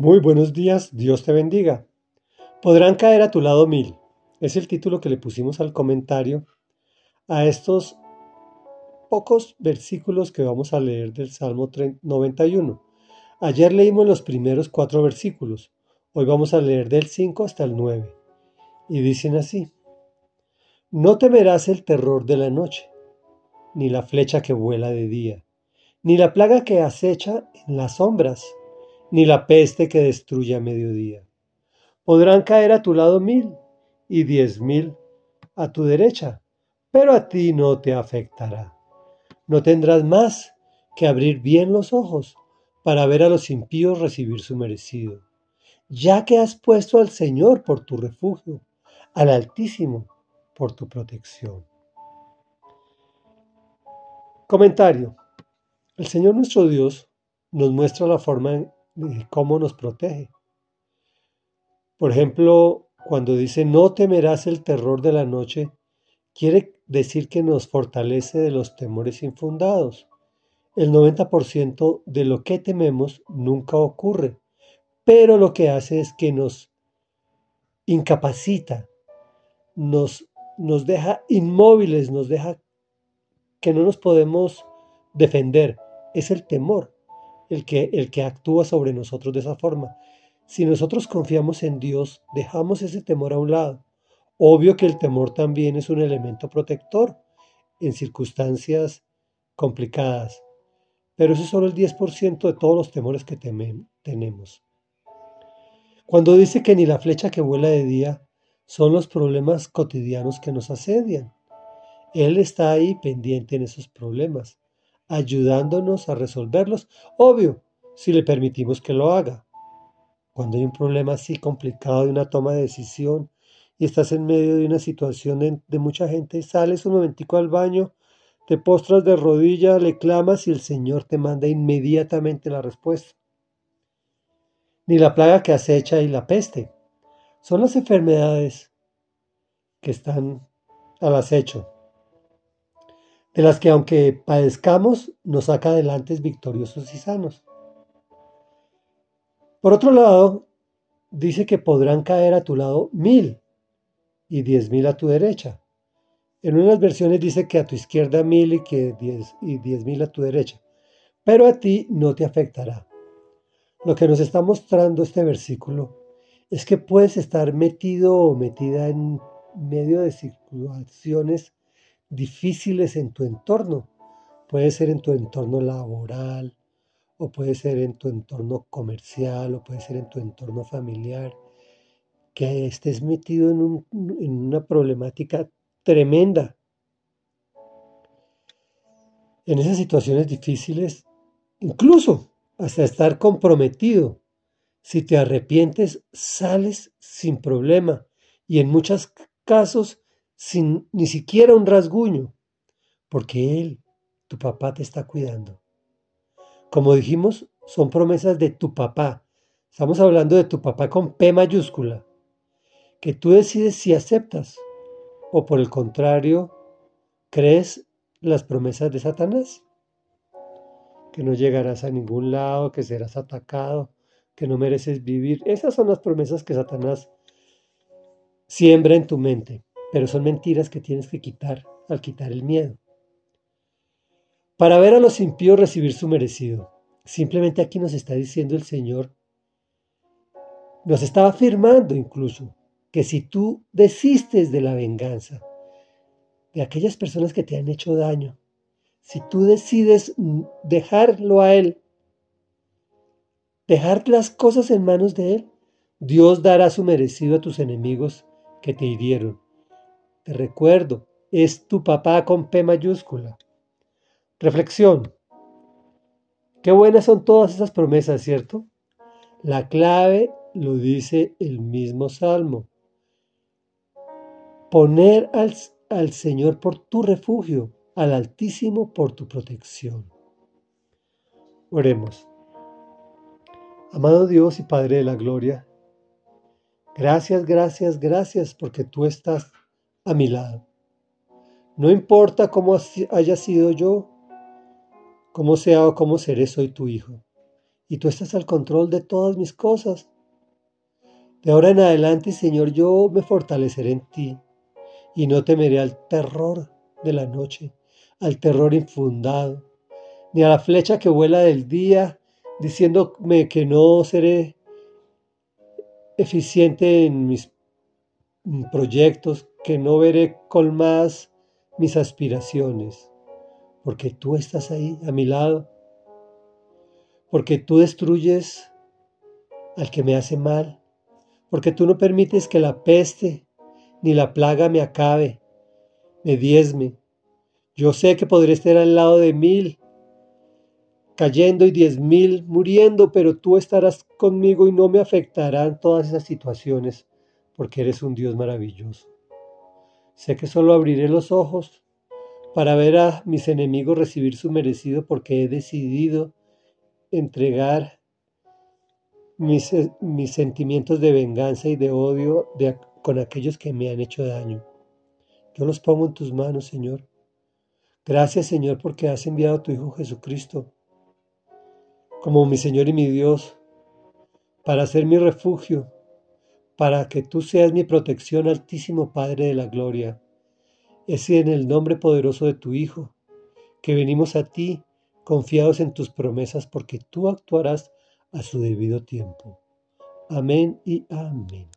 Muy buenos días, Dios te bendiga. Podrán caer a tu lado mil. Es el título que le pusimos al comentario a estos pocos versículos que vamos a leer del Salmo 91. Ayer leímos los primeros cuatro versículos. Hoy vamos a leer del 5 hasta el 9. Y dicen así. No temerás el terror de la noche, ni la flecha que vuela de día, ni la plaga que acecha en las sombras, ni la peste que destruye a mediodía. Podrán caer a tu lado mil y diez mil a tu derecha, pero a ti no te afectará. No tendrás más que abrir bien los ojos para ver a los impíos recibir su merecido, ya que has puesto al Señor por tu refugio, al Altísimo por tu protección. Comentario. El Señor nuestro Dios nos muestra la forma cómo nos protege. Por ejemplo, cuando dice no temerás el terror de la noche, quiere decir que nos fortalece de los temores infundados. El 90% de lo que tememos nunca ocurre, pero lo que hace es que nos incapacita, nos nos deja inmóviles, nos deja que no nos podemos defender. Es el temor el que, el que actúa sobre nosotros de esa forma. Si nosotros confiamos en Dios, dejamos ese temor a un lado. Obvio que el temor también es un elemento protector en circunstancias complicadas, pero eso es solo el 10% de todos los temores que tenemos. Cuando dice que ni la flecha que vuela de día, son los problemas cotidianos que nos asedian. Él está ahí pendiente en esos problemas, ayudándonos a resolverlos, obvio, si le permitimos que lo haga. Cuando hay un problema así complicado de una toma de decisión y estás en medio de una situación de, mucha gente, sales un momentico al baño, te postras de rodilla, le clamas y el Señor te manda inmediatamente la respuesta. Ni la plaga que acecha y la peste son las enfermedades que están al acecho, de las que aunque padezcamos, nos saca adelante victoriosos y sanos. Por otro lado, dice que podrán caer a tu lado mil y diez mil a tu derecha. En unas versiones dice que a tu izquierda mil y que diez, y diez mil a tu derecha, pero a ti no te afectará. Lo que nos está mostrando este versículo es que puedes estar metido o metida en medio de situaciones difíciles en tu entorno. Puede ser en tu entorno laboral, o puede ser en tu entorno comercial, o puede ser en tu entorno familiar, que estés metido en, en una problemática tremenda. En esas situaciones difíciles, incluso hasta estar comprometido si te arrepientes, sales sin problema y en muchos casos sin ni siquiera un rasguño, porque Él, tu papá, te está cuidando. Como dijimos, son promesas de tu papá. Estamos hablando de tu papá con P mayúscula, que tú decides si aceptas o por el contrario, crees las promesas de Satanás, que no llegarás a ningún lado, que serás atacado, que no mereces vivir. Esas son las promesas que Satanás siembra en tu mente, pero son mentiras que tienes que quitar al quitar el miedo. Para ver a los impíos recibir su merecido. Simplemente aquí nos está diciendo el Señor, nos estaba afirmando incluso, que si tú desistes de la venganza de aquellas personas que te han hecho daño, si tú decides dejarlo a Él dejar las cosas en manos de Él, Dios dará su merecido a tus enemigos que te hirieron. Te recuerdo, es tu papá con P mayúscula. Reflexión. Qué buenas son todas esas promesas, ¿cierto? La clave lo dice el mismo Salmo. Poner al, al Señor por tu refugio, al Altísimo por tu protección. Oremos. Amado Dios y Padre de la Gloria, gracias, gracias, gracias porque tú estás a mi lado. No importa cómo haya sido yo, cómo sea o cómo seré, soy tu hijo. y tú estás al control de todas mis cosas. De ahora en adelante, Señor, yo me fortaleceré en ti y no temeré al terror de la noche, al terror infundado, ni a la flecha que vuela del día, diciéndome que no seré eficiente en mis proyectos, que no veré colmadas mis aspiraciones, porque tú estás ahí a mi lado, porque tú destruyes al que me hace mal, porque tú no permites que la peste ni la plaga me acabe, me diezme. Yo sé que podré estar al lado de mil, cayendo y diez mil muriendo, pero tú estarás conmigo y no me afectarán todas esas situaciones, porque eres un Dios maravilloso. Sé que solo abriré los ojos para ver a mis enemigos recibir su merecido porque he decidido entregar mis, mis sentimientos de venganza y de odio con aquellos que me han hecho daño. Yo los pongo en tus manos, Señor. Gracias, Señor, porque has enviado a tu Hijo Jesucristo como mi Señor y mi Dios, para ser mi refugio, para que tú seas mi protección, Altísimo Padre de la Gloria. Es en el nombre poderoso de tu Hijo que venimos a ti confiados en tus promesas, porque tú actuarás a su debido tiempo. Amén y amén.